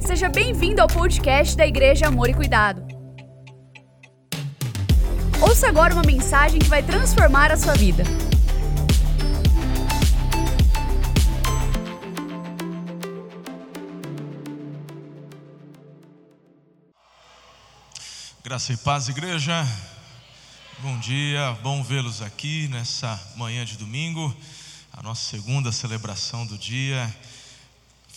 Seja bem-vindo ao podcast da Igreja Amor e Cuidado. Ouça agora uma mensagem que vai transformar a sua vida. Graça e paz, igreja. Bom dia, bom vê-los aqui nessa manhã de domingo, a nossa segunda celebração do dia.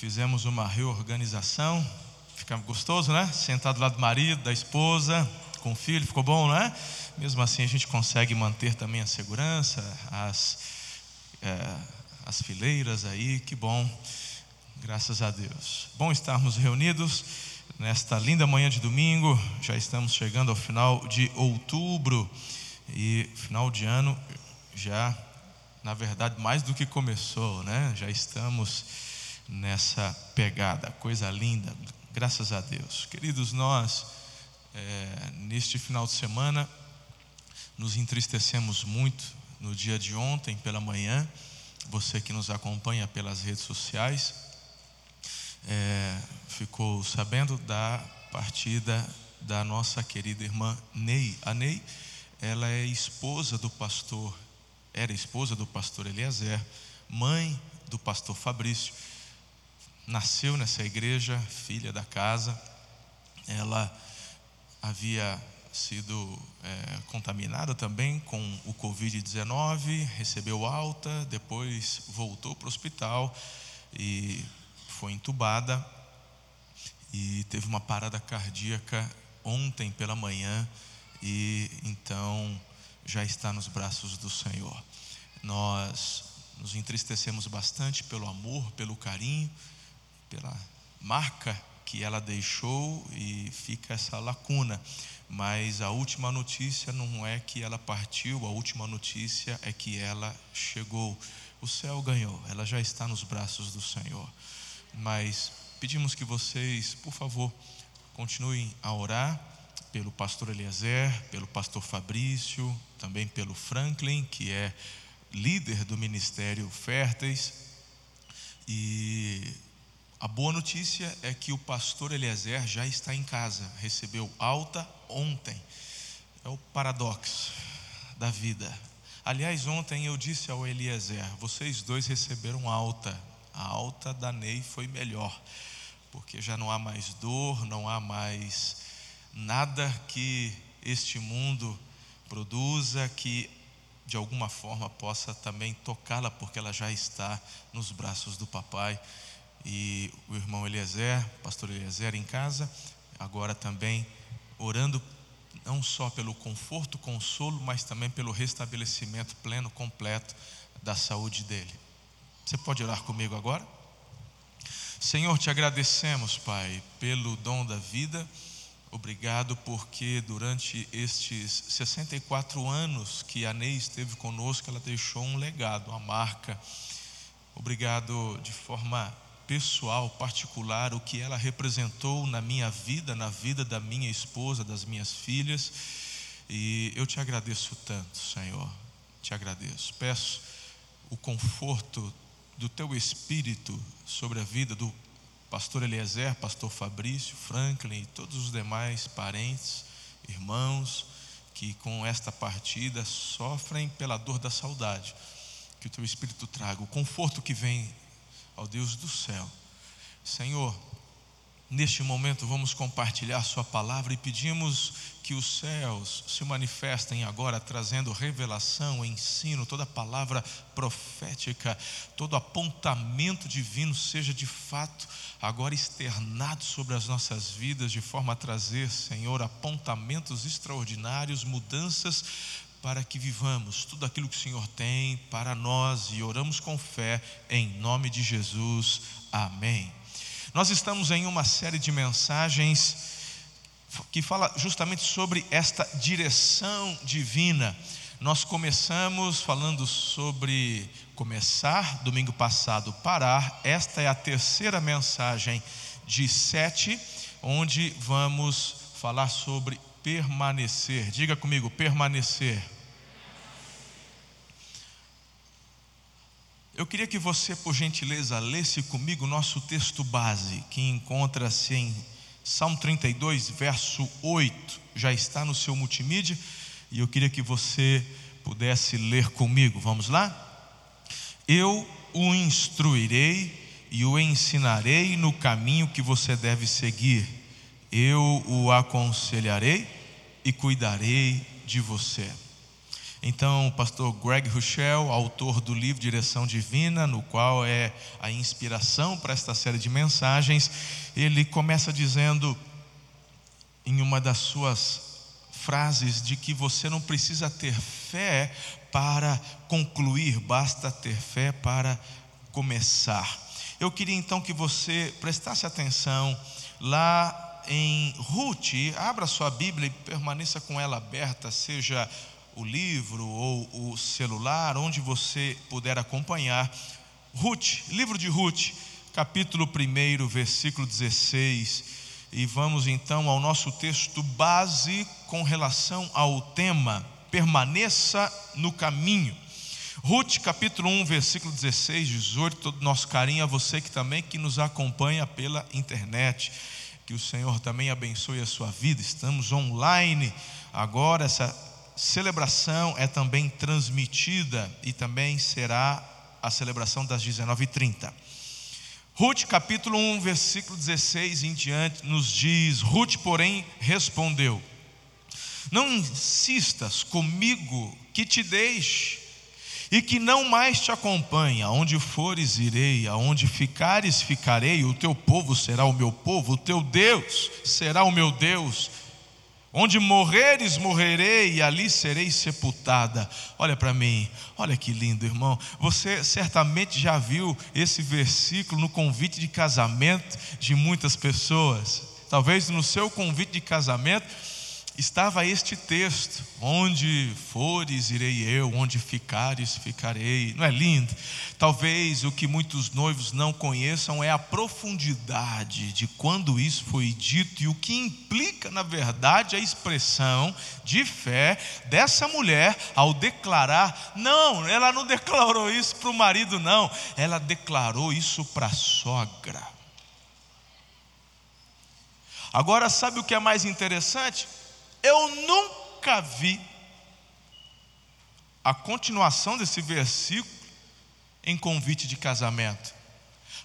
Fizemos uma reorganização, fica gostoso, né? Sentado do lado do marido, da esposa, com o filho, ficou bom, né? Mesmo assim, a gente consegue manter também a segurança, as, é, as fileiras aí, que bom, graças a Deus. Bom estarmos reunidos nesta linda manhã de domingo, já estamos chegando ao final de outubro e final de ano já, na verdade, mais do que começou, né? Já estamos nessa pegada. Coisa linda, graças a Deus. Queridos, nós, é, neste final de semana, nos entristecemos muito no dia de ontem, pela manhã. Você que nos acompanha pelas redes sociais, é, ficou sabendo da partida da nossa querida irmã Ney. A Ney, ela é esposa do pastor, era esposa do pastor Eliezer, mãe do pastor Fabrício nasceu nessa igreja, filha da casa. Ela havia sido é, contaminada também com o Covid-19, recebeu alta, depois voltou para o hospital e foi entubada e teve uma parada cardíaca ontem pela manhã e então já está nos braços do Senhor. Nós nos entristecemos bastante pelo amor, pelo carinho pela marca que ela deixou e fica essa lacuna. Mas a última notícia não é que ela partiu, a última notícia é que ela chegou. O céu ganhou, ela já está nos braços do Senhor. Mas pedimos que vocês, por favor, continuem a orar pelo pastor Eliezer, pelo pastor Fabrício, também pelo Franklin, que é líder do ministério Férteis. E a boa notícia é que o pastor Eliezer já está em casa, recebeu alta ontem. É o paradoxo da vida. Aliás, ontem eu disse ao Eliezer: vocês dois receberam alta. A alta da Ney foi melhor, porque já não há mais dor, não há mais nada que este mundo produza que de alguma forma possa também tocá-la, porque ela já está nos braços do papai e o irmão Eliezer, pastor Eliezer em casa, agora também orando não só pelo conforto, consolo, mas também pelo restabelecimento pleno, completo da saúde dele. Você pode orar comigo agora? Senhor, te agradecemos, Pai, pelo dom da vida. Obrigado porque durante estes 64 anos que a Ney esteve conosco, ela deixou um legado, uma marca. Obrigado de forma pessoal, particular, o que ela representou na minha vida, na vida da minha esposa, das minhas filhas. E eu te agradeço tanto, Senhor. Te agradeço. Peço o conforto do teu espírito sobre a vida do pastor Eliezer, pastor Fabrício, Franklin e todos os demais parentes, irmãos que com esta partida sofrem pela dor da saudade. Que o teu espírito traga o conforto que vem ao Deus do céu. Senhor, neste momento vamos compartilhar Sua palavra e pedimos que os céus se manifestem agora, trazendo revelação, ensino, toda palavra profética, todo apontamento divino seja de fato agora externado sobre as nossas vidas, de forma a trazer, Senhor, apontamentos extraordinários, mudanças para que vivamos tudo aquilo que o Senhor tem para nós e oramos com fé em nome de Jesus. Amém. Nós estamos em uma série de mensagens que fala justamente sobre esta direção divina. Nós começamos falando sobre começar, domingo passado, parar. Esta é a terceira mensagem de sete, onde vamos falar sobre permanecer. Diga comigo, permanecer. Eu queria que você, por gentileza, lesse comigo o nosso texto base, que encontra-se em Salmo 32, verso 8. Já está no seu multimídia, e eu queria que você pudesse ler comigo. Vamos lá? Eu o instruirei e o ensinarei no caminho que você deve seguir. Eu o aconselharei e cuidarei de você. Então, o pastor Greg Rochelle, autor do livro Direção Divina, no qual é a inspiração para esta série de mensagens, ele começa dizendo, em uma das suas frases, de que você não precisa ter fé para concluir, basta ter fé para começar. Eu queria então que você prestasse atenção lá em Ruth, abra sua Bíblia e permaneça com ela aberta, seja o livro ou o celular, onde você puder acompanhar. Ruth, livro de Ruth, capítulo 1, versículo 16. E vamos então ao nosso texto base com relação ao tema: permaneça no caminho. Ruth, capítulo 1, versículo 16, 18, todo nosso carinho a você que também que nos acompanha pela internet. Que o Senhor também abençoe a sua vida. Estamos online agora, essa celebração é também transmitida e também será a celebração das 19h30. Ruth capítulo 1, versículo 16 em diante, nos diz: Ruth, porém, respondeu: Não insistas comigo que te deixe e que não mais te acompanhe. Aonde fores, irei, aonde ficares, ficarei. O teu povo será o meu povo, o teu Deus será o meu Deus Onde morreres, morrerei e ali serei sepultada. Olha para mim, olha que lindo, irmão. Você certamente já viu esse versículo no convite de casamento de muitas pessoas. Talvez no seu convite de casamento estava este texto: Onde fores, irei eu, onde ficares, ficarei. Não é lindo? Talvez o que muitos noivos não conheçam é a profundidade de quando isso foi dito e o que implica, na verdade, a expressão de fé dessa mulher ao declarar: não, ela não declarou isso para o marido, não, ela declarou isso para a sogra. Agora, sabe o que é mais interessante? Eu nunca vi a continuação desse versículo em convite de casamento.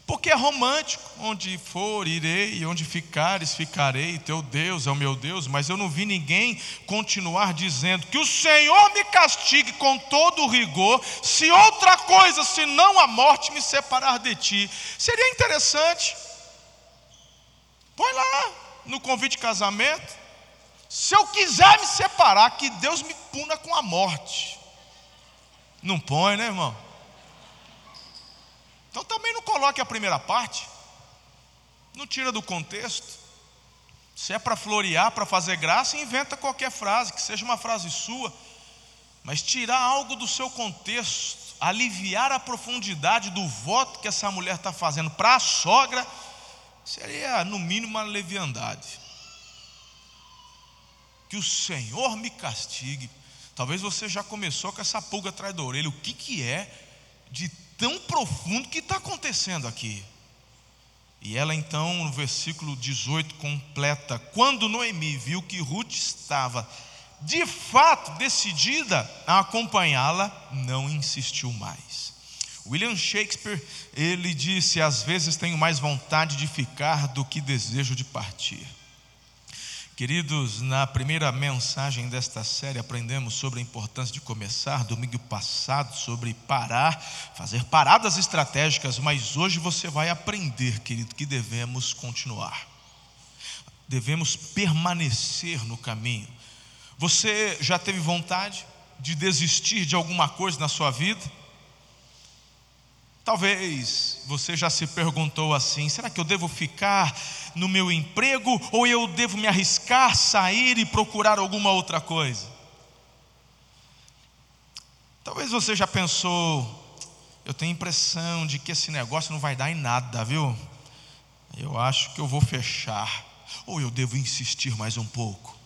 Porque é romântico, onde for, irei, onde ficares, ficarei, teu Deus é o meu Deus, mas eu não vi ninguém continuar dizendo que o Senhor me castigue com todo o rigor, se outra coisa, senão a morte, me separar de ti. Seria interessante. Põe lá no convite de casamento. Se eu quiser me separar, que Deus me puna com a morte. Não põe, né, irmão? Então também não coloque a primeira parte. Não tira do contexto. Se é para florear, para fazer graça, inventa qualquer frase, que seja uma frase sua. Mas tirar algo do seu contexto, aliviar a profundidade do voto que essa mulher está fazendo para a sogra, seria no mínimo uma leviandade que o Senhor me castigue. Talvez você já começou com essa pulga atrás da orelha. O que, que é de tão profundo que está acontecendo aqui? E ela então, no versículo 18, completa: Quando Noemi viu que Ruth estava de fato decidida a acompanhá-la, não insistiu mais. William Shakespeare, ele disse: Às vezes tenho mais vontade de ficar do que desejo de partir. Queridos, na primeira mensagem desta série aprendemos sobre a importância de começar, domingo passado, sobre parar, fazer paradas estratégicas, mas hoje você vai aprender, querido, que devemos continuar, devemos permanecer no caminho. Você já teve vontade de desistir de alguma coisa na sua vida? Talvez você já se perguntou assim: será que eu devo ficar no meu emprego ou eu devo me arriscar, sair e procurar alguma outra coisa? Talvez você já pensou: eu tenho a impressão de que esse negócio não vai dar em nada, viu? Eu acho que eu vou fechar, ou eu devo insistir mais um pouco.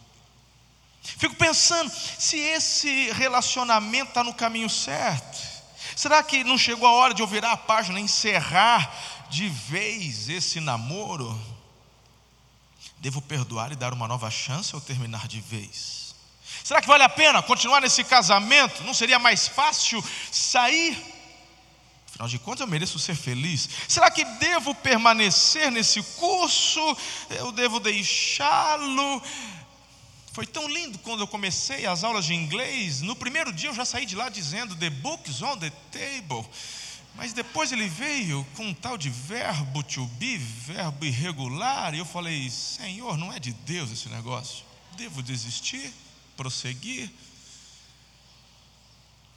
Fico pensando se esse relacionamento está no caminho certo. Será que não chegou a hora de eu virar a página, encerrar de vez esse namoro? Devo perdoar e dar uma nova chance ou terminar de vez? Será que vale a pena continuar nesse casamento? Não seria mais fácil sair? Afinal de contas, eu mereço ser feliz. Será que devo permanecer nesse curso? Eu devo deixá-lo? Foi tão lindo quando eu comecei as aulas de inglês. No primeiro dia eu já saí de lá dizendo The book's on the table. Mas depois ele veio com um tal de verbo to be, verbo irregular, e eu falei: Senhor, não é de Deus esse negócio. Devo desistir, prosseguir.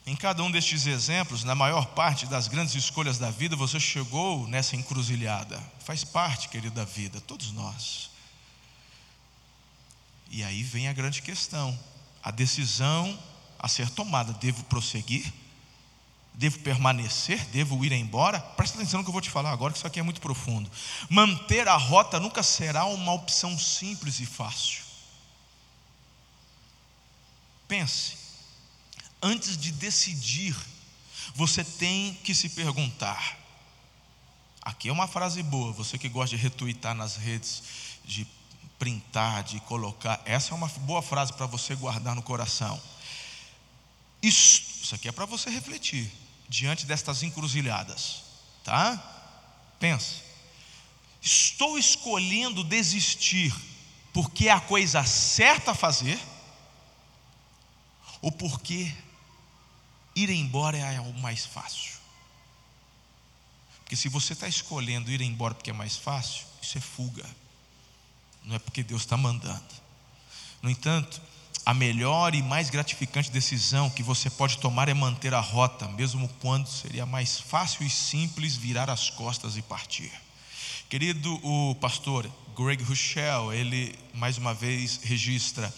Em cada um destes exemplos, na maior parte das grandes escolhas da vida, você chegou nessa encruzilhada. Faz parte, querido, da vida, todos nós. E aí vem a grande questão: a decisão a ser tomada, devo prosseguir? Devo permanecer? Devo ir embora? Presta atenção no que eu vou te falar agora, que isso aqui é muito profundo. Manter a rota nunca será uma opção simples e fácil. Pense, antes de decidir, você tem que se perguntar. Aqui é uma frase boa, você que gosta de retweetar nas redes, de printar, de colocar. Essa é uma boa frase para você guardar no coração. Isso, isso aqui é para você refletir diante destas encruzilhadas, tá? Pensa. Estou escolhendo desistir porque é a coisa certa a fazer ou porque ir embora é o mais fácil? Porque se você está escolhendo ir embora porque é mais fácil, isso é fuga não é porque Deus está mandando. No entanto, a melhor e mais gratificante decisão que você pode tomar é manter a rota, mesmo quando seria mais fácil e simples virar as costas e partir. Querido, o pastor Greg Rochelle, ele mais uma vez registra: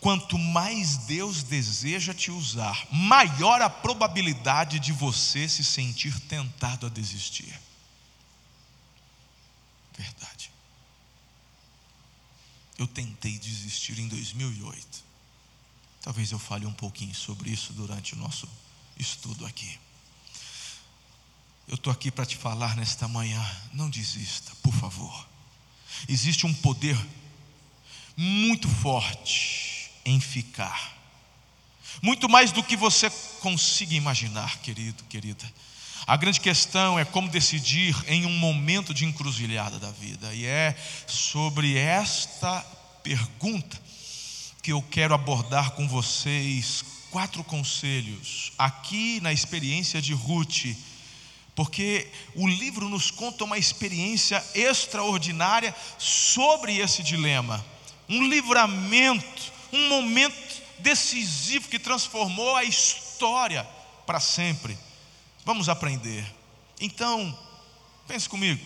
quanto mais Deus deseja te usar, maior a probabilidade de você se sentir tentado a desistir. Verdade. Eu tentei desistir em 2008. Talvez eu fale um pouquinho sobre isso durante o nosso estudo aqui. Eu estou aqui para te falar nesta manhã: não desista, por favor. Existe um poder muito forte em ficar, muito mais do que você consiga imaginar, querido, querida. A grande questão é como decidir em um momento de encruzilhada da vida, e é sobre esta pergunta que eu quero abordar com vocês quatro conselhos, aqui na experiência de Ruth, porque o livro nos conta uma experiência extraordinária sobre esse dilema, um livramento, um momento decisivo que transformou a história para sempre. Vamos aprender. Então, pense comigo.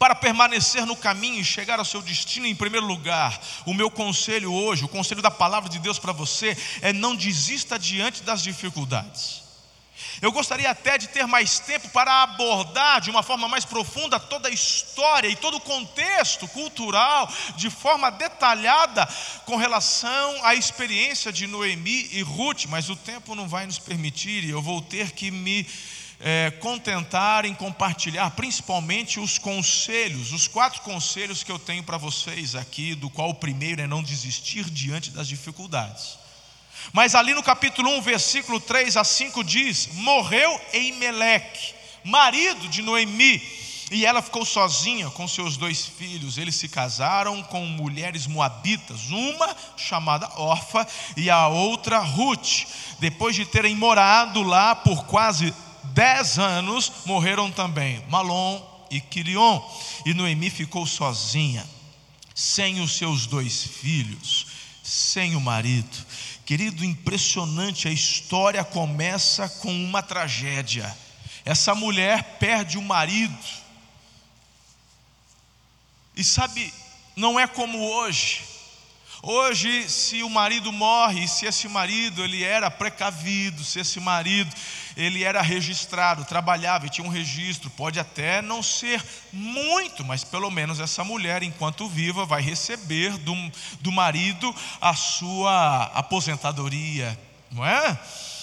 Para permanecer no caminho e chegar ao seu destino, em primeiro lugar, o meu conselho hoje, o conselho da palavra de Deus para você, é não desista diante das dificuldades. Eu gostaria até de ter mais tempo para abordar de uma forma mais profunda toda a história e todo o contexto cultural, de forma detalhada, com relação à experiência de Noemi e Ruth, mas o tempo não vai nos permitir e eu vou ter que me é, contentar em compartilhar principalmente os conselhos, os quatro conselhos que eu tenho para vocês aqui, do qual o primeiro é não desistir diante das dificuldades. Mas ali no capítulo 1, versículo 3 a 5 diz: Morreu Eimeleque, marido de Noemi, e ela ficou sozinha com seus dois filhos. Eles se casaram com mulheres moabitas, uma chamada Orfa e a outra Ruth. Depois de terem morado lá por quase dez anos morreram também Malom e Quilion. E Noemi ficou sozinha, sem os seus dois filhos, sem o marido. Querido, impressionante, a história começa com uma tragédia. Essa mulher perde o marido. E sabe, não é como hoje. Hoje, se o marido morre, se esse marido ele era precavido, se esse marido ele era registrado, trabalhava e tinha um registro, pode até não ser muito, mas pelo menos essa mulher, enquanto viva, vai receber do, do marido a sua aposentadoria, não é?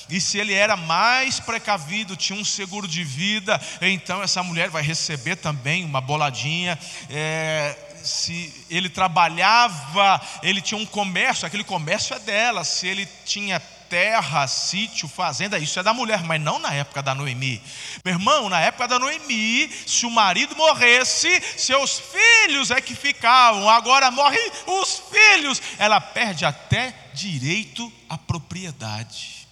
e se ele era mais precavido, tinha um seguro de vida, então essa mulher vai receber também uma boladinha. É, se ele trabalhava, ele tinha um comércio, aquele comércio é dela. Se ele tinha terra, sítio, fazenda, isso é da mulher, mas não na época da Noemi. Meu irmão, na época da Noemi, se o marido morresse, seus filhos é que ficavam. Agora morrem os filhos, ela perde até direito à propriedade.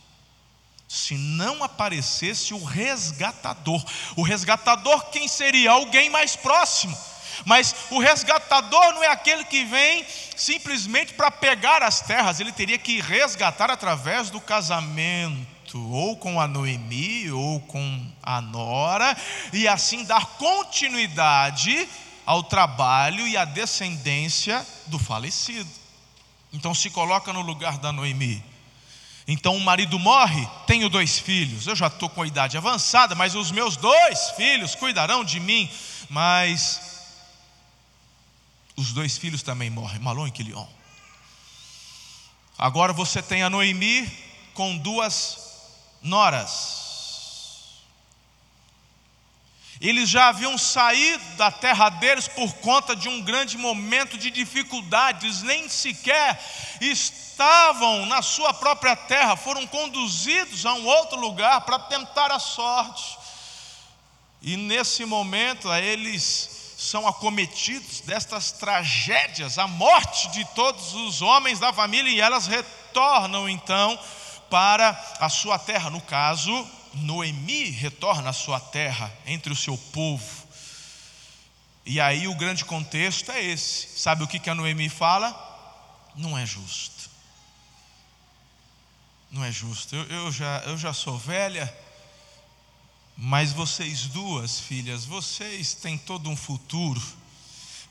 Se não aparecesse o resgatador, o resgatador quem seria? Alguém mais próximo. Mas o resgatador não é aquele que vem simplesmente para pegar as terras, ele teria que resgatar através do casamento, ou com a Noemi, ou com a Nora, e assim dar continuidade ao trabalho e à descendência do falecido. Então se coloca no lugar da Noemi. Então o marido morre, tenho dois filhos. Eu já estou com a idade avançada, mas os meus dois filhos cuidarão de mim. Mas os dois filhos também morrem, Malon e Quilion. Agora você tem a Noemi com duas noras. Eles já haviam saído da terra deles por conta de um grande momento de dificuldades, nem sequer estavam na sua própria terra, foram conduzidos a um outro lugar para tentar a sorte. E nesse momento, eles são acometidos destas tragédias, a morte de todos os homens da família, e elas retornam então para a sua terra. No caso, Noemi retorna à sua terra, entre o seu povo. E aí o grande contexto é esse. Sabe o que, que a Noemi fala? Não é justo. Não é justo. Eu, eu, já, eu já sou velha mas vocês duas filhas, vocês têm todo um futuro.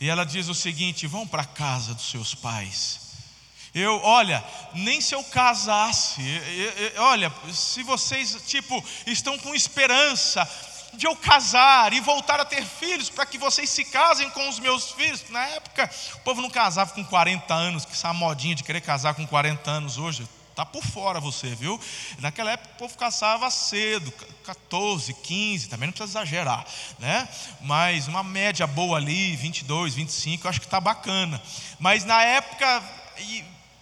E ela diz o seguinte: vão para a casa dos seus pais. Eu, olha, nem se eu casasse, olha, se vocês, tipo, estão com esperança de eu casar e voltar a ter filhos, para que vocês se casem com os meus filhos. Na época, o povo não casava com 40 anos, que essa modinha de querer casar com 40 anos hoje. Está por fora você, viu? Naquela época o povo caçava cedo, 14, 15, também não precisa exagerar, né? Mas uma média boa ali, 22, 25, eu acho que está bacana. Mas na época,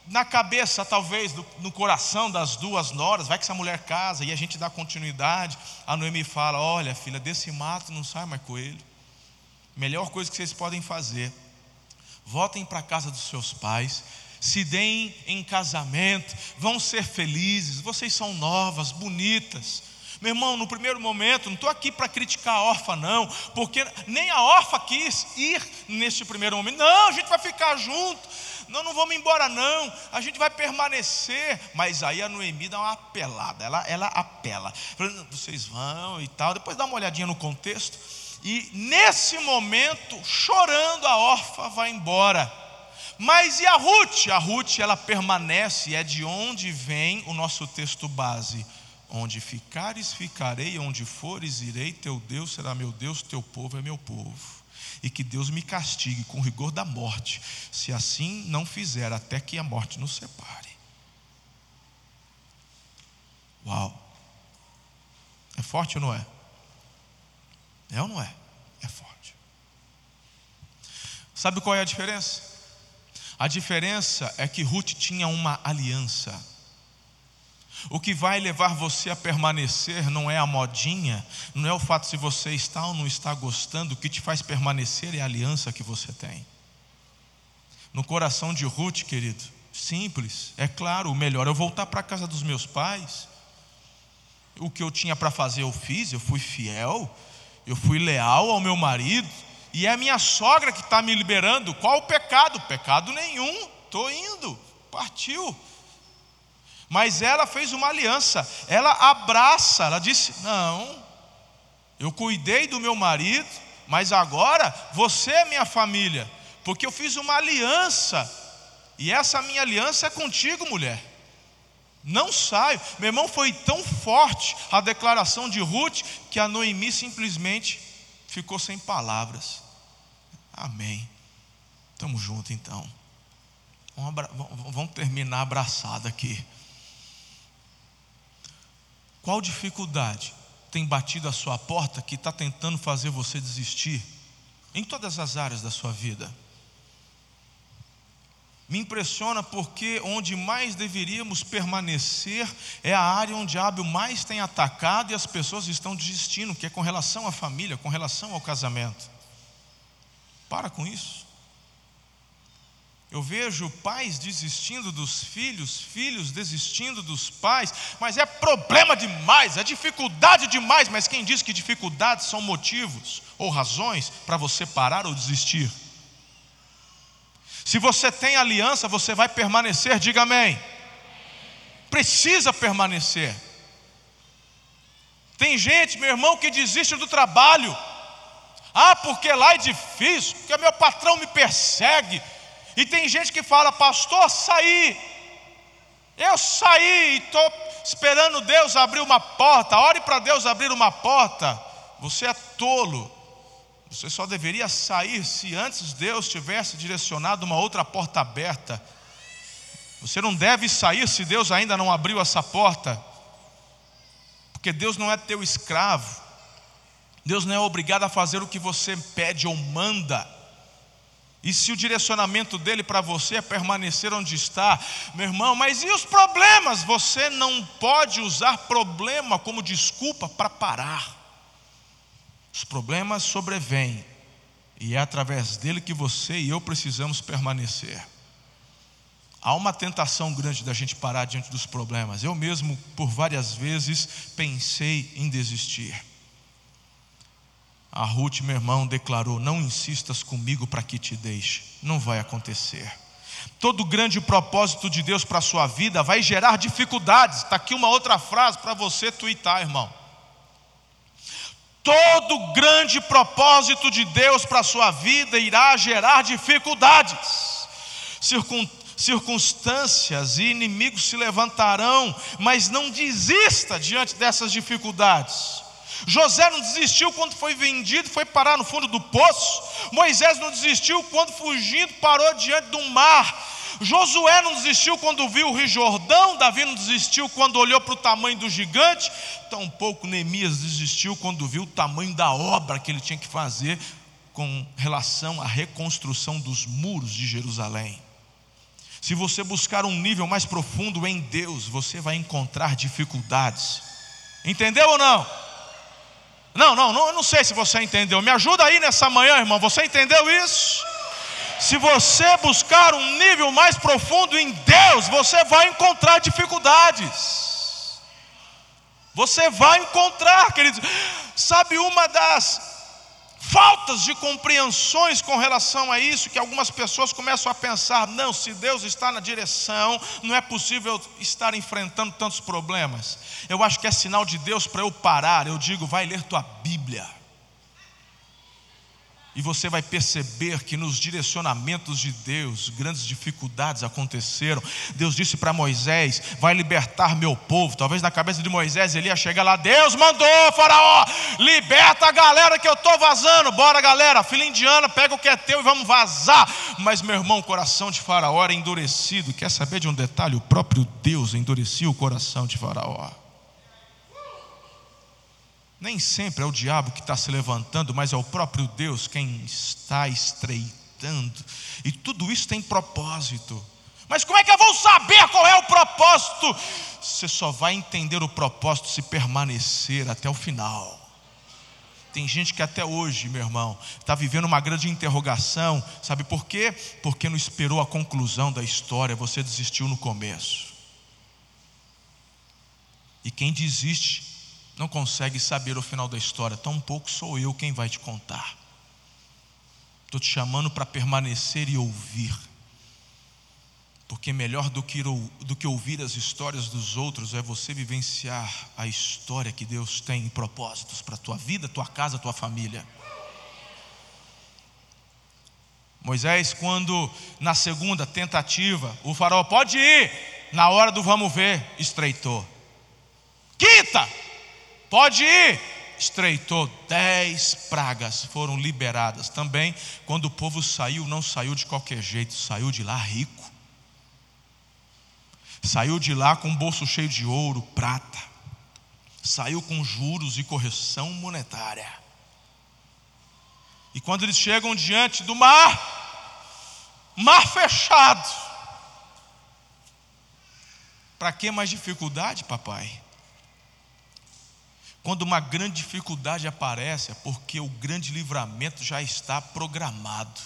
na cabeça talvez, no coração das duas noras, vai que essa mulher casa e a gente dá continuidade. A Noemi fala: Olha, filha, desse mato não sai mais coelho. Melhor coisa que vocês podem fazer, voltem para a casa dos seus pais se deem em casamento, vão ser felizes, vocês são novas, bonitas. Meu irmão, no primeiro momento, não estou aqui para criticar a órfã, não, porque nem a órfã quis ir neste primeiro momento. Não, a gente vai ficar junto. Não, não vamos embora, não. A gente vai permanecer. Mas aí a Noemi dá uma apelada. Ela, ela apela. Vocês vão e tal. Depois dá uma olhadinha no contexto. E nesse momento, chorando, a órfã vai embora. Mas e a Ruth? A Ruth ela permanece, é de onde vem o nosso texto base. Onde ficares, ficarei, onde fores, irei, teu Deus será meu Deus, teu povo é meu povo. E que Deus me castigue com rigor da morte, se assim não fizer, até que a morte nos separe. Uau! É forte ou não é? É ou não é? É forte. Sabe qual é a diferença? A diferença é que Ruth tinha uma aliança. O que vai levar você a permanecer não é a modinha, não é o fato se você está ou não está gostando, o que te faz permanecer é a aliança que você tem. No coração de Ruth, querido, simples, é claro, o melhor é eu voltar para a casa dos meus pais. O que eu tinha para fazer eu fiz, eu fui fiel, eu fui leal ao meu marido, e é a minha sogra que está me liberando. Qual o pecado? Pecado nenhum, estou indo, partiu. Mas ela fez uma aliança, ela abraça, ela disse: Não, eu cuidei do meu marido, mas agora você é minha família, porque eu fiz uma aliança, e essa minha aliança é contigo, mulher. Não saio. Meu irmão, foi tão forte a declaração de Ruth que a Noemi simplesmente ficou sem palavras. Amém. Estamos juntos então. Vamos terminar abraçado aqui. Qual dificuldade tem batido a sua porta que está tentando fazer você desistir? Em todas as áreas da sua vida. Me impressiona porque onde mais deveríamos permanecer é a área onde o diabo mais tem atacado e as pessoas estão desistindo, que é com relação à família, com relação ao casamento. Para com isso. Eu vejo pais desistindo dos filhos, filhos desistindo dos pais, mas é problema demais, é dificuldade demais. Mas quem diz que dificuldades são motivos ou razões para você parar ou desistir? Se você tem aliança, você vai permanecer, diga amém. Precisa permanecer. Tem gente, meu irmão, que desiste do trabalho. Ah, porque lá é difícil, porque meu patrão me persegue, e tem gente que fala, pastor, saí. Eu saí e estou esperando Deus abrir uma porta. Ore para Deus abrir uma porta. Você é tolo. Você só deveria sair se antes Deus tivesse direcionado uma outra porta aberta. Você não deve sair se Deus ainda não abriu essa porta. Porque Deus não é teu escravo. Deus não é obrigado a fazer o que você pede ou manda. E se o direcionamento dele para você é permanecer onde está, meu irmão, mas e os problemas? Você não pode usar problema como desculpa para parar. Os problemas sobrevêm, e é através dele que você e eu precisamos permanecer. Há uma tentação grande da gente parar diante dos problemas. Eu mesmo, por várias vezes, pensei em desistir. A Ruth, meu irmão, declarou: Não insistas comigo para que te deixe. Não vai acontecer. Todo grande propósito de Deus para a sua vida vai gerar dificuldades. Está aqui uma outra frase para você twittar, irmão. Todo grande propósito de Deus para a sua vida irá gerar dificuldades. Circun circunstâncias e inimigos se levantarão, mas não desista diante dessas dificuldades. José não desistiu quando foi vendido, foi parar no fundo do poço. Moisés não desistiu quando fugindo parou diante do mar. Josué não desistiu quando viu o Rio Jordão, Davi não desistiu quando olhou para o tamanho do gigante, tampouco Neemias desistiu quando viu o tamanho da obra que ele tinha que fazer com relação à reconstrução dos muros de Jerusalém. Se você buscar um nível mais profundo em Deus, você vai encontrar dificuldades. Entendeu ou não? Não, não, não, eu não sei se você entendeu. Me ajuda aí nessa manhã, irmão. Você entendeu isso? Se você buscar um nível mais profundo em Deus, você vai encontrar dificuldades. Você vai encontrar, queridos. Sabe uma das faltas de compreensões com relação a isso, que algumas pessoas começam a pensar: não, se Deus está na direção, não é possível estar enfrentando tantos problemas. Eu acho que é sinal de Deus para eu parar. Eu digo: vai ler tua Bíblia. E você vai perceber que nos direcionamentos de Deus, grandes dificuldades aconteceram. Deus disse para Moisés: Vai libertar meu povo. Talvez na cabeça de Moisés ele ia chegar lá: Deus mandou, Faraó, liberta a galera que eu estou vazando. Bora, galera, filha indiana, pega o que é teu e vamos vazar. Mas, meu irmão, o coração de Faraó era endurecido. Quer saber de um detalhe? O próprio Deus endurecia o coração de Faraó. Nem sempre é o diabo que está se levantando, mas é o próprio Deus quem está estreitando. E tudo isso tem propósito. Mas como é que eu vou saber qual é o propósito? Você só vai entender o propósito se permanecer até o final. Tem gente que até hoje, meu irmão, está vivendo uma grande interrogação. Sabe por quê? Porque não esperou a conclusão da história, você desistiu no começo. E quem desiste não consegue saber o final da história, tampouco sou eu quem vai te contar. Estou te chamando para permanecer e ouvir. Porque melhor do que, do que ouvir as histórias dos outros é você vivenciar a história que Deus tem em propósitos para a tua vida, tua casa, tua família. Moisés, quando na segunda tentativa, o faraó pode ir, na hora do vamos ver, estreitou. Quinta, Pode ir. Estreitou, dez pragas foram liberadas. Também, quando o povo saiu, não saiu de qualquer jeito, saiu de lá rico. Saiu de lá com um bolso cheio de ouro, prata. saiu com juros e correção monetária. E quando eles chegam diante do mar, mar fechado, para que mais dificuldade, papai? Quando uma grande dificuldade aparece, é porque o grande livramento já está programado.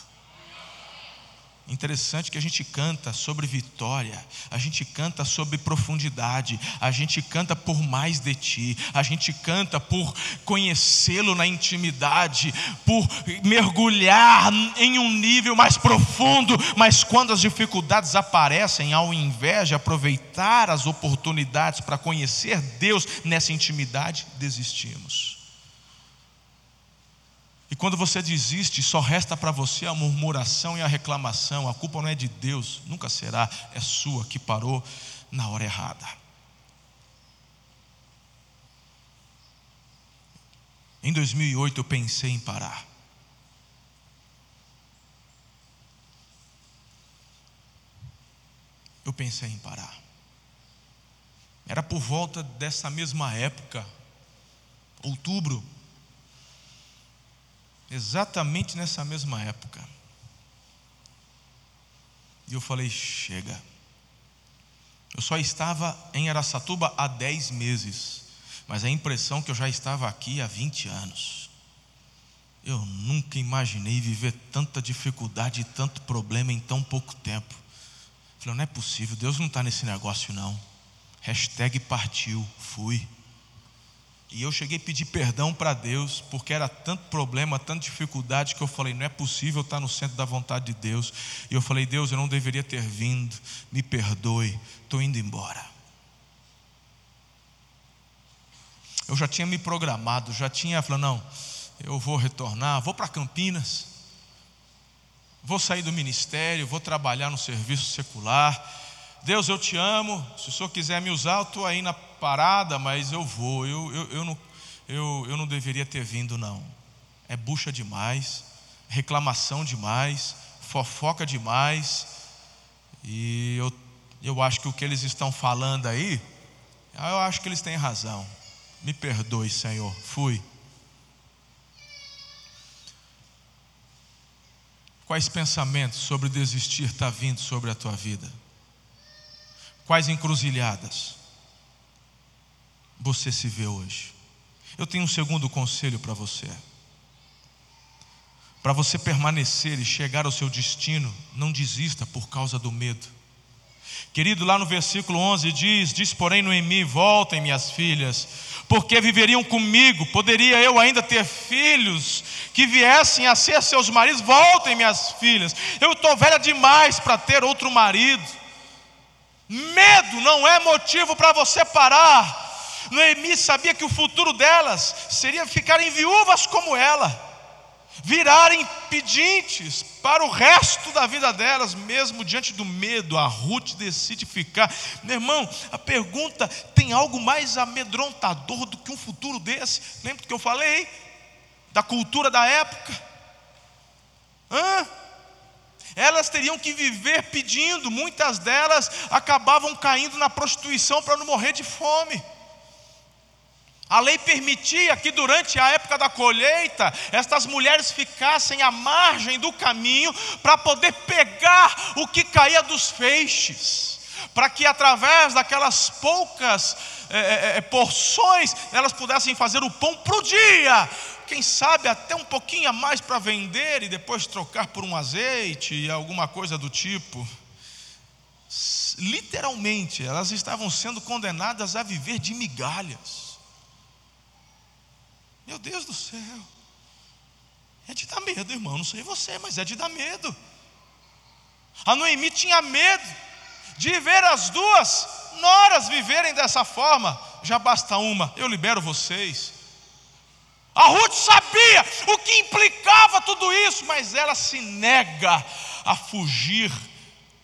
Interessante que a gente canta sobre vitória, a gente canta sobre profundidade, a gente canta por mais de ti, a gente canta por conhecê-lo na intimidade, por mergulhar em um nível mais profundo, mas quando as dificuldades aparecem, ao invés de aproveitar as oportunidades para conhecer Deus nessa intimidade, desistimos. E quando você desiste, só resta para você a murmuração e a reclamação. A culpa não é de Deus, nunca será, é sua que parou na hora errada. Em 2008 eu pensei em parar. Eu pensei em parar. Era por volta dessa mesma época, outubro exatamente nessa mesma época. E eu falei: chega. Eu só estava em Aracatuba há 10 meses, mas a impressão que eu já estava aqui há 20 anos. Eu nunca imaginei viver tanta dificuldade e tanto problema em tão pouco tempo. falei, não é possível, Deus não está nesse negócio não. Hashtag partiu, fui. E eu cheguei a pedir perdão para Deus, porque era tanto problema, tanta dificuldade, que eu falei: não é possível estar no centro da vontade de Deus. E eu falei: Deus, eu não deveria ter vindo, me perdoe, estou indo embora. Eu já tinha me programado, já tinha falado: não, eu vou retornar, vou para Campinas, vou sair do ministério, vou trabalhar no serviço secular. Deus, eu te amo, se o senhor quiser me usar, eu estou aí na parada, mas eu vou. Eu, eu, eu, não, eu, eu não deveria ter vindo, não. É bucha demais, reclamação demais, fofoca demais. E eu, eu acho que o que eles estão falando aí, eu acho que eles têm razão. Me perdoe, Senhor. Fui. Quais pensamentos sobre desistir está vindo sobre a tua vida? Quais encruzilhadas? você se vê hoje. Eu tenho um segundo conselho para você. Para você permanecer e chegar ao seu destino, não desista por causa do medo. Querido, lá no versículo 11 diz: Diz, porém, Noemi: Voltem, minhas filhas, porque viveriam comigo. Poderia eu ainda ter filhos que viessem a ser seus maridos? Voltem, minhas filhas. Eu estou velha demais para ter outro marido. Medo não é motivo para você parar. Noemi sabia que o futuro delas seria ficarem viúvas como ela, virarem pedintes para o resto da vida delas, mesmo diante do medo. A Ruth decide ficar. Meu irmão, a pergunta: tem algo mais amedrontador do que um futuro desse? Lembra que eu falei? Da cultura da época? Hã? Elas teriam que viver pedindo, muitas delas acabavam caindo na prostituição para não morrer de fome. A lei permitia que durante a época da colheita, estas mulheres ficassem à margem do caminho para poder pegar o que caía dos feixes, para que através daquelas poucas é, é, porções elas pudessem fazer o pão para o dia, quem sabe até um pouquinho a mais para vender e depois trocar por um azeite e alguma coisa do tipo. Literalmente, elas estavam sendo condenadas a viver de migalhas. Meu Deus do céu. É de dar medo, irmão. Não sei você, mas é de dar medo. A Noemi tinha medo de ver as duas noras viverem dessa forma. Já basta uma, eu libero vocês. A Ruth sabia o que implicava tudo isso, mas ela se nega a fugir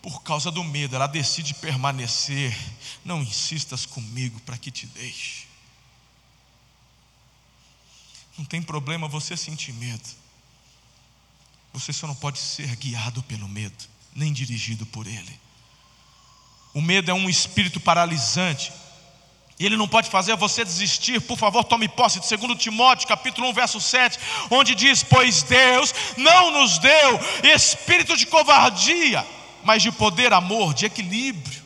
por causa do medo. Ela decide permanecer. Não insistas comigo para que te deixe. Não tem problema você sentir medo. Você só não pode ser guiado pelo medo, nem dirigido por ele. O medo é um espírito paralisante E ele não pode fazer você desistir. Por favor, tome posse de 2 Timóteo, capítulo 1, verso 7, onde diz: "Pois Deus não nos deu espírito de covardia, mas de poder, amor, de equilíbrio."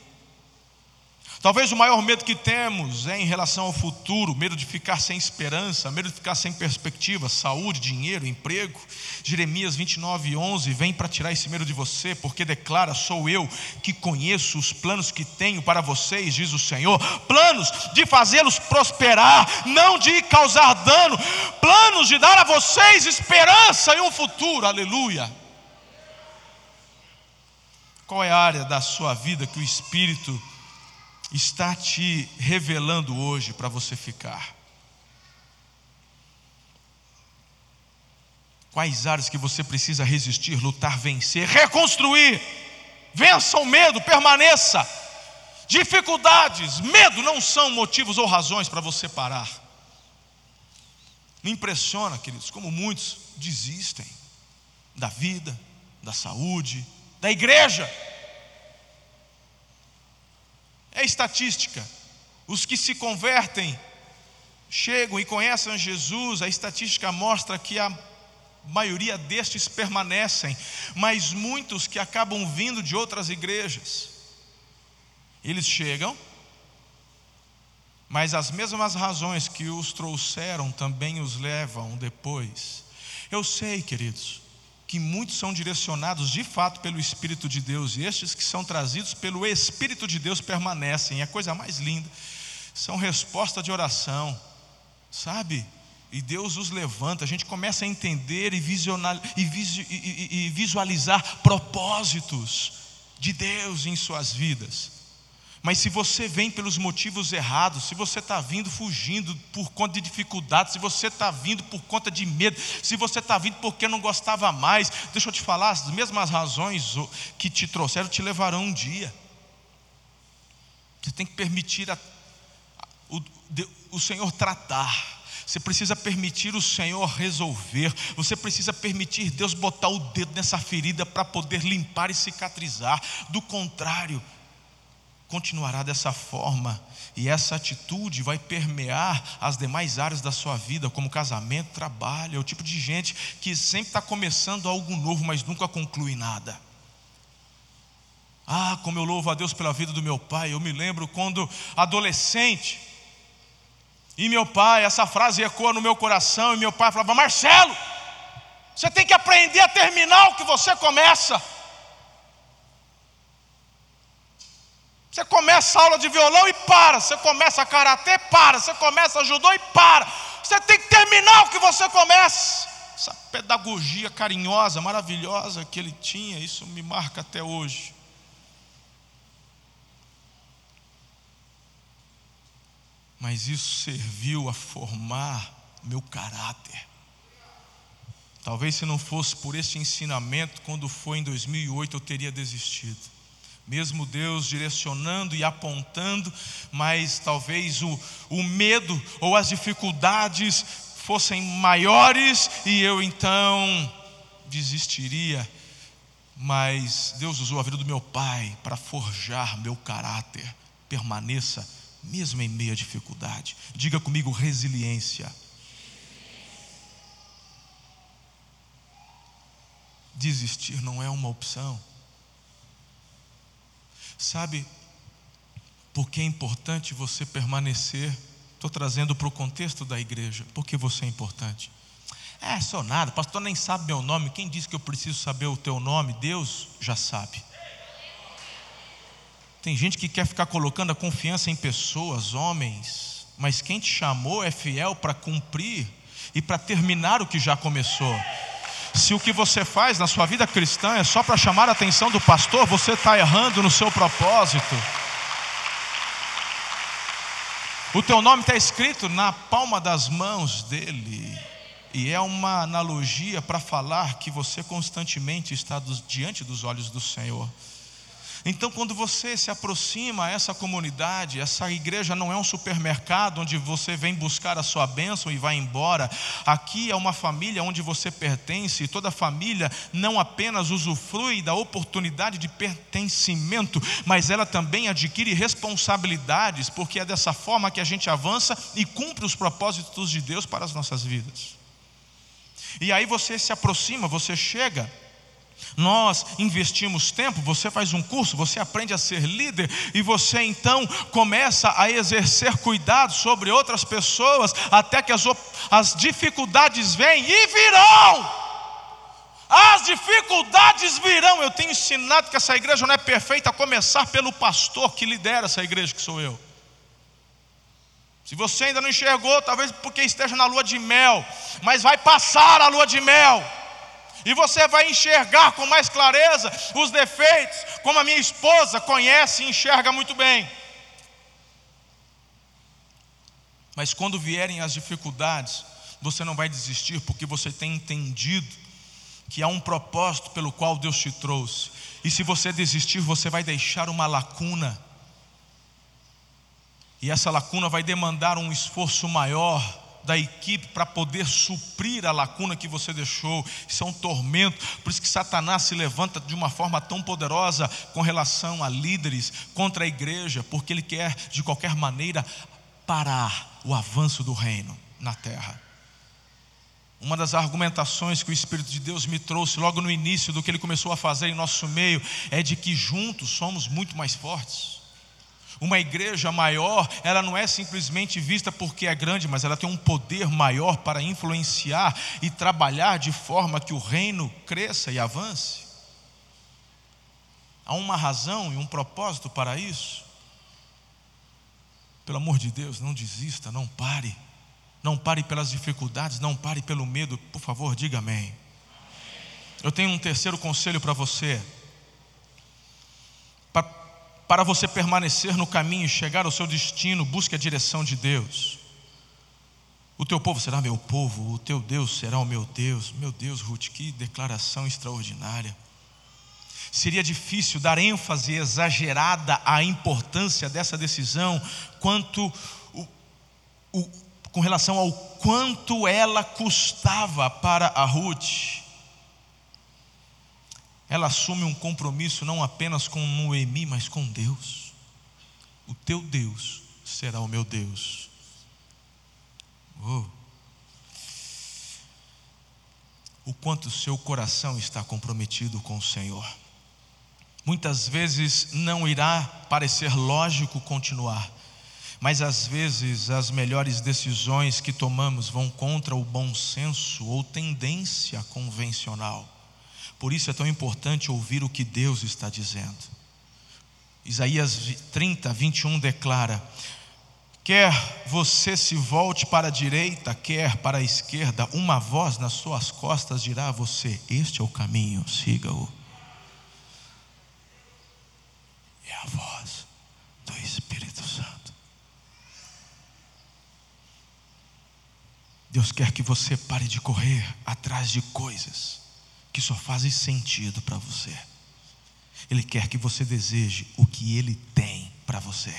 Talvez o maior medo que temos é em relação ao futuro, medo de ficar sem esperança, medo de ficar sem perspectiva, saúde, dinheiro, emprego. Jeremias 29, 11 vem para tirar esse medo de você, porque declara: Sou eu que conheço os planos que tenho para vocês, diz o Senhor, planos de fazê-los prosperar, não de causar dano, planos de dar a vocês esperança e um futuro, aleluia. Qual é a área da sua vida que o Espírito está te revelando hoje para você ficar? Quais áreas que você precisa resistir, lutar, vencer, reconstruir? Vença o medo, permaneça. Dificuldades, medo não são motivos ou razões para você parar. Me impressiona, queridos, como muitos desistem da vida, da saúde, da igreja. É estatística. Os que se convertem, chegam e conhecem Jesus, a estatística mostra que a maioria destes permanecem, mas muitos que acabam vindo de outras igrejas, eles chegam, mas as mesmas razões que os trouxeram também os levam depois. Eu sei, queridos, que muitos são direcionados de fato pelo Espírito de Deus, e estes que são trazidos pelo Espírito de Deus permanecem, é a coisa mais linda, são resposta de oração, sabe? E Deus os levanta, a gente começa a entender e, e visualizar propósitos de Deus em suas vidas. Mas se você vem pelos motivos errados, se você está vindo fugindo por conta de dificuldades, se você está vindo por conta de medo, se você está vindo porque não gostava mais, deixa eu te falar, as mesmas razões que te trouxeram te levarão um dia. Você tem que permitir a, o, o Senhor tratar. Você precisa permitir o Senhor resolver. Você precisa permitir Deus botar o dedo nessa ferida para poder limpar e cicatrizar. Do contrário, continuará dessa forma, e essa atitude vai permear as demais áreas da sua vida, como casamento, trabalho. É o tipo de gente que sempre está começando algo novo, mas nunca conclui nada. Ah, como eu louvo a Deus pela vida do meu pai. Eu me lembro quando adolescente, e meu pai, essa frase ecoa no meu coração, e meu pai falava: Marcelo, você tem que aprender a terminar o que você começa. Você começa a aula de violão e para. Você começa karatê, para. Você começa judô e para. Você tem que terminar o que você começa. Essa pedagogia carinhosa, maravilhosa que ele tinha, isso me marca até hoje. Mas isso serviu a formar meu caráter. Talvez se não fosse por este ensinamento, quando foi em 2008, eu teria desistido mesmo Deus direcionando e apontando, mas talvez o, o medo ou as dificuldades fossem maiores e eu então desistiria. Mas Deus usou a vida do meu pai para forjar meu caráter. Permaneça, mesmo em meio à dificuldade. Diga comigo resiliência. Desistir não é uma opção. Sabe por que é importante você permanecer? Estou trazendo para o contexto da igreja. Por que você é importante? É, sou nada, pastor nem sabe meu nome. Quem disse que eu preciso saber o teu nome? Deus já sabe. Tem gente que quer ficar colocando a confiança em pessoas, homens, mas quem te chamou é fiel para cumprir e para terminar o que já começou. Se o que você faz na sua vida cristã é só para chamar a atenção do pastor, você está errando no seu propósito. O teu nome está escrito na palma das mãos dele. E é uma analogia para falar que você constantemente está diante dos olhos do Senhor. Então, quando você se aproxima a essa comunidade, essa igreja não é um supermercado onde você vem buscar a sua bênção e vai embora. Aqui é uma família onde você pertence, e toda família não apenas usufrui da oportunidade de pertencimento, mas ela também adquire responsabilidades, porque é dessa forma que a gente avança e cumpre os propósitos de Deus para as nossas vidas. E aí você se aproxima, você chega nós investimos tempo, você faz um curso, você aprende a ser líder e você então começa a exercer cuidado sobre outras pessoas até que as, as dificuldades vêm e virão. As dificuldades virão. Eu tenho ensinado que essa igreja não é perfeita, a começar pelo pastor que lidera essa igreja, que sou eu. Se você ainda não enxergou, talvez porque esteja na lua de mel, mas vai passar a lua de mel e você vai enxergar com mais clareza os defeitos, como a minha esposa conhece e enxerga muito bem. Mas quando vierem as dificuldades, você não vai desistir, porque você tem entendido que há um propósito pelo qual Deus te trouxe. E se você desistir, você vai deixar uma lacuna. E essa lacuna vai demandar um esforço maior da equipe para poder suprir a lacuna que você deixou. Isso é um tormento. Por isso que Satanás se levanta de uma forma tão poderosa com relação a líderes contra a igreja, porque ele quer de qualquer maneira parar o avanço do reino na terra. Uma das argumentações que o Espírito de Deus me trouxe logo no início do que ele começou a fazer em nosso meio é de que juntos somos muito mais fortes. Uma igreja maior, ela não é simplesmente vista porque é grande, mas ela tem um poder maior para influenciar e trabalhar de forma que o reino cresça e avance. Há uma razão e um propósito para isso. Pelo amor de Deus, não desista, não pare. Não pare pelas dificuldades, não pare pelo medo. Por favor, diga amém. Eu tenho um terceiro conselho para você para você permanecer no caminho e chegar ao seu destino, busque a direção de Deus. O teu povo será meu povo, o teu Deus será o meu Deus. Meu Deus, Ruth, que declaração extraordinária. Seria difícil dar ênfase exagerada à importância dessa decisão, quanto o, o, com relação ao quanto ela custava para a Ruth ela assume um compromisso não apenas com Noemi, mas com Deus. O teu Deus será o meu Deus. Oh. O quanto seu coração está comprometido com o Senhor. Muitas vezes não irá parecer lógico continuar, mas às vezes as melhores decisões que tomamos vão contra o bom senso ou tendência convencional. Por isso é tão importante ouvir o que Deus está dizendo. Isaías 30, 21 declara: Quer você se volte para a direita, quer para a esquerda, uma voz nas suas costas dirá a você: Este é o caminho, siga-o. É a voz do Espírito Santo. Deus quer que você pare de correr atrás de coisas que só fazem sentido para você. Ele quer que você deseje o que ele tem para você.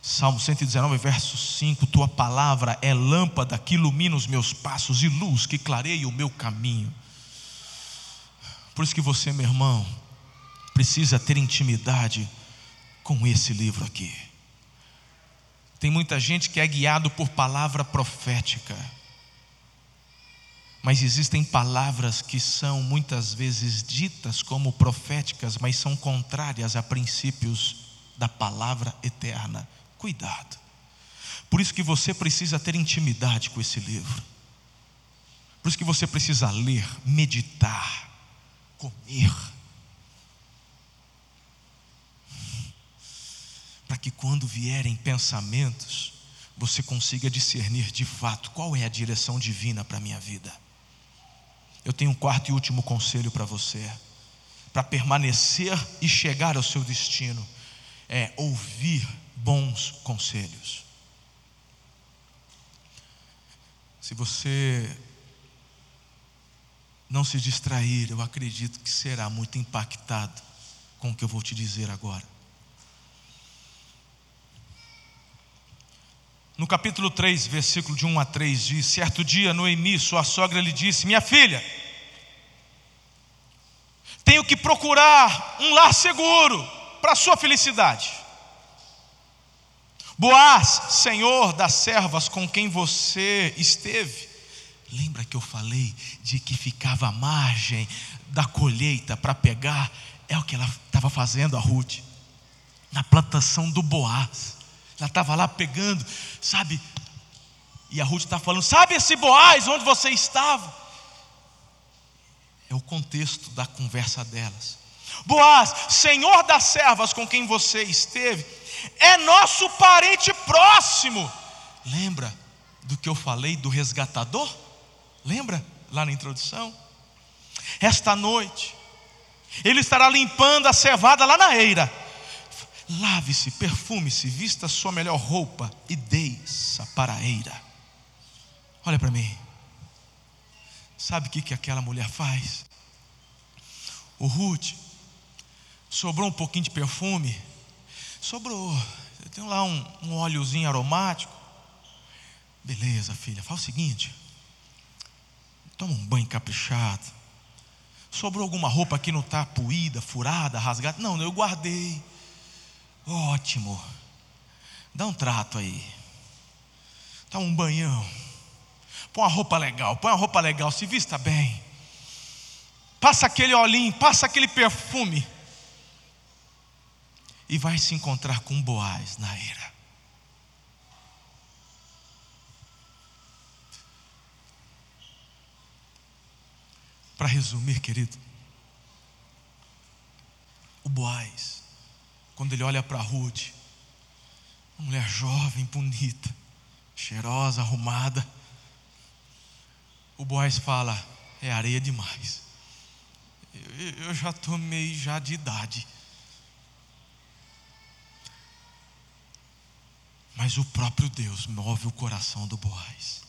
Salmo 119, verso 5: Tua palavra é lâmpada que ilumina os meus passos e luz que clareia o meu caminho. Por isso que você, meu irmão, precisa ter intimidade com esse livro aqui. Tem muita gente que é guiado por palavra profética mas existem palavras que são muitas vezes ditas como proféticas, mas são contrárias a princípios da palavra eterna. Cuidado. Por isso que você precisa ter intimidade com esse livro. Por isso que você precisa ler, meditar, comer. Para que quando vierem pensamentos, você consiga discernir de fato qual é a direção divina para a minha vida. Eu tenho um quarto e último conselho para você. Para permanecer e chegar ao seu destino, é ouvir bons conselhos. Se você não se distrair, eu acredito que será muito impactado com o que eu vou te dizer agora. No capítulo 3, versículo de 1 a 3, diz: Certo dia, Noemi, sua sogra, lhe disse: Minha filha, tenho que procurar um lar seguro para a sua felicidade. Boaz, senhor das servas com quem você esteve, lembra que eu falei de que ficava à margem da colheita para pegar? É o que ela estava fazendo, a Ruth, na plantação do Boaz. Ela estava lá pegando, sabe? E a Ruth está falando: Sabe esse Boaz onde você estava? É o contexto da conversa delas. Boaz, senhor das servas com quem você esteve, é nosso parente próximo. Lembra do que eu falei do resgatador? Lembra lá na introdução? Esta noite, ele estará limpando a cevada lá na eira. Lave-se, perfume-se, vista sua melhor roupa e desça para a eira. Olha para mim. Sabe o que, que aquela mulher faz? O Ruth sobrou um pouquinho de perfume, sobrou. Eu tenho lá um, um óleozinho aromático. Beleza, filha, faz o seguinte: toma um banho caprichado. Sobrou alguma roupa que não está puída, furada, rasgada? Não, eu guardei. Ótimo. Dá um trato aí. Dá um banhão. Põe uma roupa legal, põe uma roupa legal, se vista bem. Passa aquele olhinho, passa aquele perfume e vai se encontrar com Boaz na era. Para resumir, querido, o Boaz, quando ele olha para Ruth, uma mulher jovem, bonita, cheirosa, arrumada, o Boaz fala: é areia demais. Eu, eu já tomei já de idade. Mas o próprio Deus move o coração do Boaz.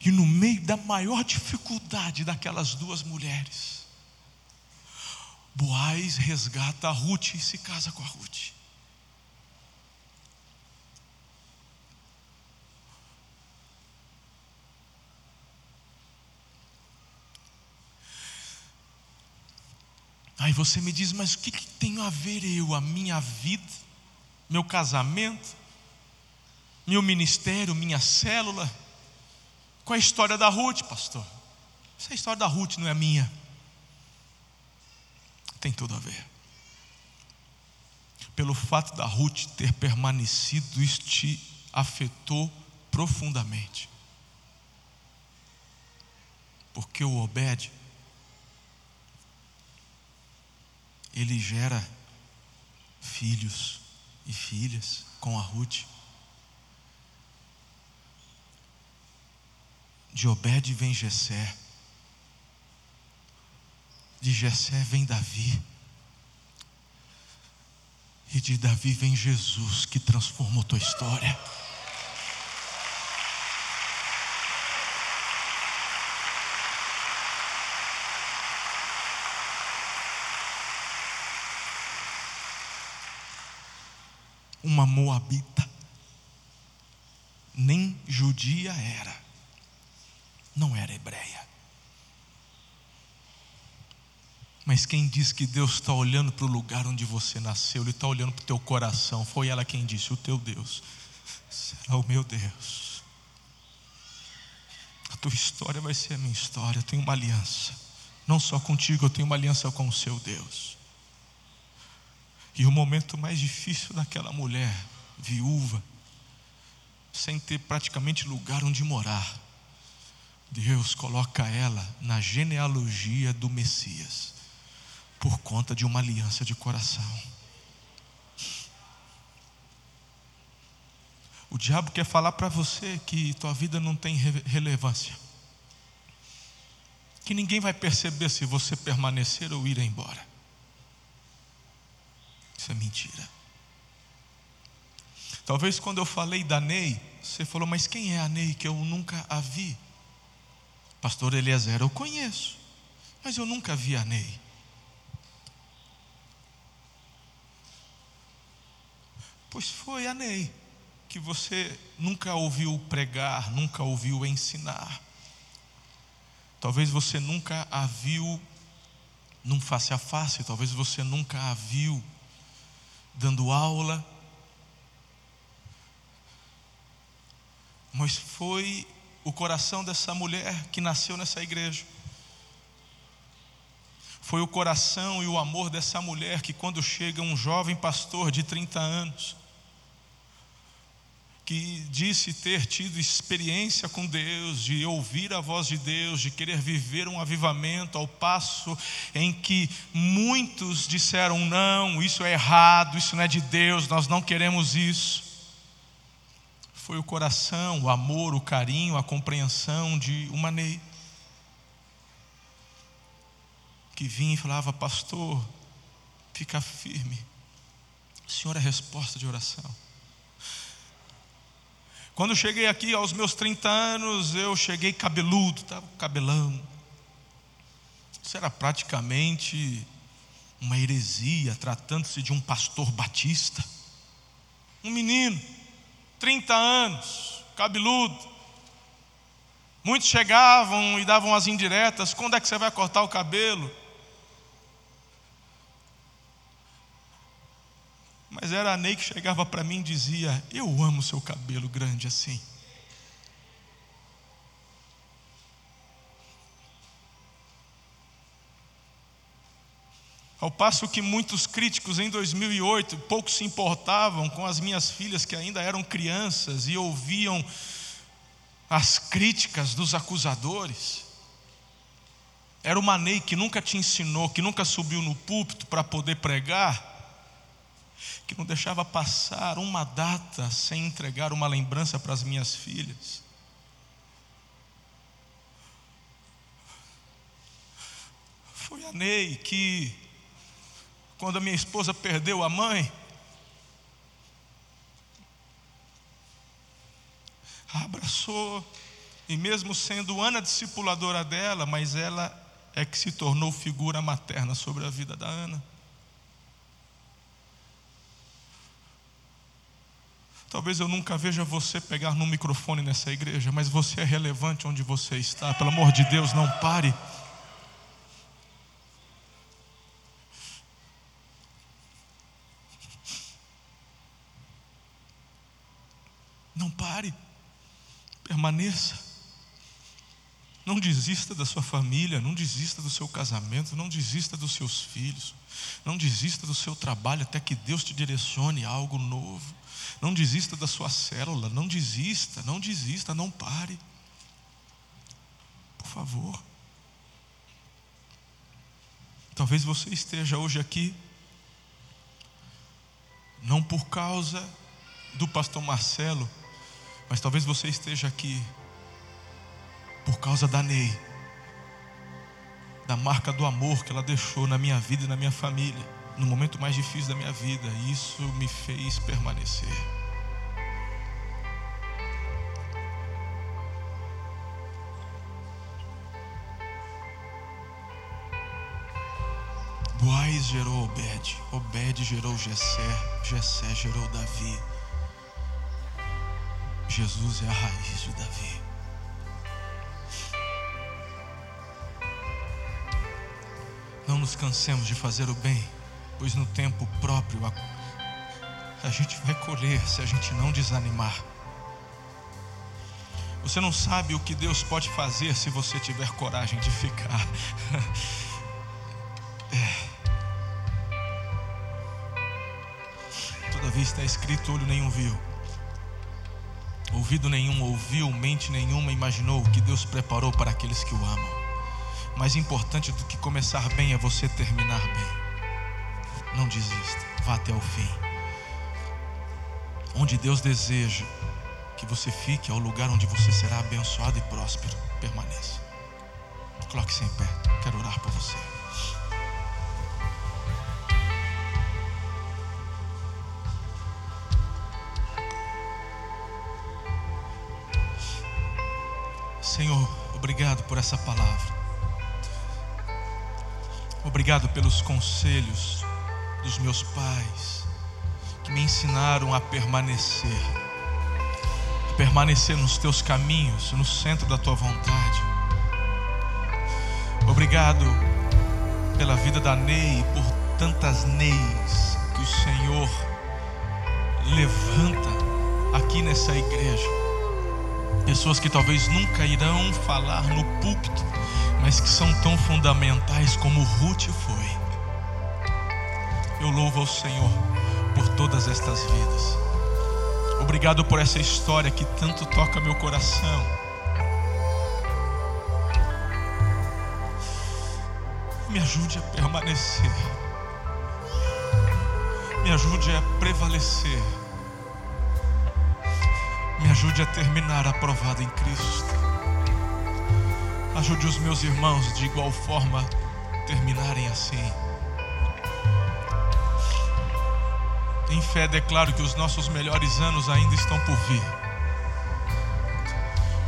E no meio da maior dificuldade daquelas duas mulheres, Boaz resgata a Ruth e se casa com a Ruth. Aí você me diz, mas o que, que tem a ver eu, a minha vida, meu casamento, meu ministério, minha célula, com a história da Ruth, pastor? Essa história da Ruth não é minha. Tem tudo a ver. Pelo fato da Ruth ter permanecido, isso te afetou profundamente. Porque o Obed ele gera filhos e filhas com a Ruth. De Obed vem Jessé. De Jessé vem Davi. E de Davi vem Jesus que transformou tua história. Uma moabita. Nem judia era, não era hebreia. Mas quem diz que Deus está olhando para o lugar onde você nasceu, Ele está olhando para o teu coração. Foi ela quem disse: O teu Deus será o meu Deus. A tua história vai ser a minha história. Eu tenho uma aliança, não só contigo, eu tenho uma aliança com o seu Deus. E o momento mais difícil daquela mulher, viúva, sem ter praticamente lugar onde morar, Deus coloca ela na genealogia do Messias, por conta de uma aliança de coração. O diabo quer falar para você que tua vida não tem relevância, que ninguém vai perceber se você permanecer ou ir embora. É mentira. Talvez quando eu falei da Ney, você falou, mas quem é a Ney que eu nunca a vi? Pastor Eliezer, eu conheço, mas eu nunca vi a Ney. Pois foi a Ney que você nunca ouviu pregar, nunca ouviu ensinar. Talvez você nunca a viu num face a face, talvez você nunca a viu dando aula. Mas foi o coração dessa mulher que nasceu nessa igreja. Foi o coração e o amor dessa mulher que, quando chega um jovem pastor de 30 anos, que disse ter tido experiência com Deus, de ouvir a voz de Deus, de querer viver um avivamento, ao passo em que muitos disseram: não, isso é errado, isso não é de Deus, nós não queremos isso. Foi o coração, o amor, o carinho, a compreensão de uma Ney, que vinha e falava: Pastor, fica firme, o Senhor é resposta de oração. Quando cheguei aqui aos meus 30 anos, eu cheguei cabeludo, estava cabelão. Isso era praticamente uma heresia, tratando-se de um pastor batista. Um menino, 30 anos, cabeludo. Muitos chegavam e davam as indiretas: quando é que você vai cortar o cabelo? Mas era a Ney que chegava para mim e dizia: Eu amo seu cabelo grande assim. Ao passo que muitos críticos em 2008 pouco se importavam com as minhas filhas que ainda eram crianças e ouviam as críticas dos acusadores. Era uma Ney que nunca te ensinou, que nunca subiu no púlpito para poder pregar, que não deixava passar uma data sem entregar uma lembrança para as minhas filhas. Foi a Ney que, quando a minha esposa perdeu a mãe, a abraçou, e mesmo sendo Ana discipuladora dela, mas ela é que se tornou figura materna sobre a vida da Ana. Talvez eu nunca veja você pegar no microfone nessa igreja, mas você é relevante onde você está. Pelo amor de Deus, não pare. Não pare. Permaneça. Não desista da sua família, não desista do seu casamento, não desista dos seus filhos, não desista do seu trabalho até que Deus te direcione a algo novo. Não desista da sua célula, não desista, não desista, não pare. Por favor. Talvez você esteja hoje aqui, não por causa do pastor Marcelo, mas talvez você esteja aqui por causa da Ney, da marca do amor que ela deixou na minha vida e na minha família no momento mais difícil da minha vida. E isso me fez permanecer. Boaz gerou Obed, Obed gerou Jessé, Jessé gerou Davi. Jesus é a raiz de Davi. Não nos cansemos de fazer o bem pois no tempo próprio a, a gente vai colher se a gente não desanimar. Você não sabe o que Deus pode fazer se você tiver coragem de ficar. é. Todavia está escrito: olho nenhum viu, ouvido nenhum ouviu, mente nenhuma imaginou o que Deus preparou para aqueles que o amam. Mais importante do que começar bem é você terminar bem. Não desista, vá até o fim. Onde Deus deseja que você fique, é o lugar onde você será abençoado e próspero. Permaneça. Coloque-se em pé. Quero orar por você. Senhor, Obrigado por essa palavra. Obrigado pelos conselhos dos meus pais que me ensinaram a permanecer, a permanecer nos teus caminhos, no centro da tua vontade. Obrigado pela vida da Ney, por tantas Neis que o Senhor levanta aqui nessa igreja. Pessoas que talvez nunca irão falar no púlpito, mas que são tão fundamentais como Ruth foi. Eu louvo ao Senhor por todas estas vidas. Obrigado por essa história que tanto toca meu coração. Me ajude a permanecer. Me ajude a prevalecer. Me ajude a terminar aprovado em Cristo. Ajude os meus irmãos de igual forma terminarem assim. Em fé declaro que os nossos melhores anos ainda estão por vir.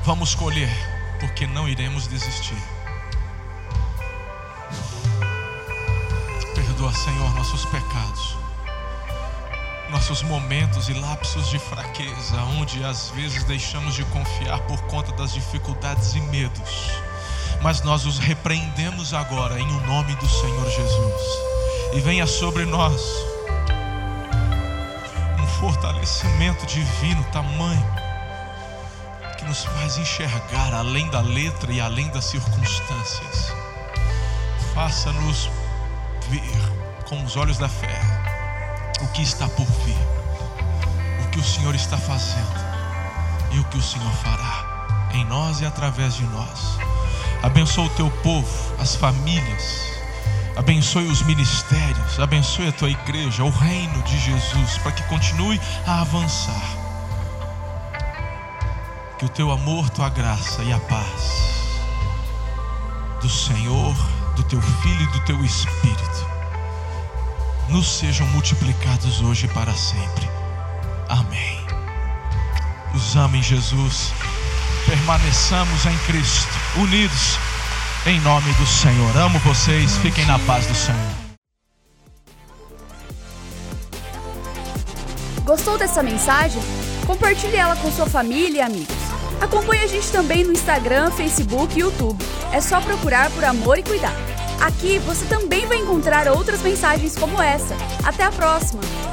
Vamos colher, porque não iremos desistir. Perdoa, Senhor, nossos pecados, nossos momentos e lapsos de fraqueza, onde às vezes deixamos de confiar por conta das dificuldades e medos. Mas nós os repreendemos agora em o nome do Senhor Jesus. E venha sobre nós fortalecimento divino tamanho que nos faz enxergar além da letra e além das circunstâncias. Faça-nos ver com os olhos da fé o que está por vir, o que o Senhor está fazendo e o que o Senhor fará em nós e através de nós. Abençoa o teu povo, as famílias Abençoe os ministérios, abençoe a tua igreja, o reino de Jesus, para que continue a avançar. Que o teu amor, tua graça e a paz do Senhor, do teu Filho e do teu Espírito nos sejam multiplicados hoje e para sempre. Amém. Os ame Jesus, permaneçamos em Cristo, unidos em nome do Senhor. Amo vocês, fiquem na paz do Senhor. Gostou dessa mensagem? Compartilhe ela com sua família e amigos. Acompanhe a gente também no Instagram, Facebook e YouTube. É só procurar por Amor e Cuidar. Aqui você também vai encontrar outras mensagens como essa. Até a próxima!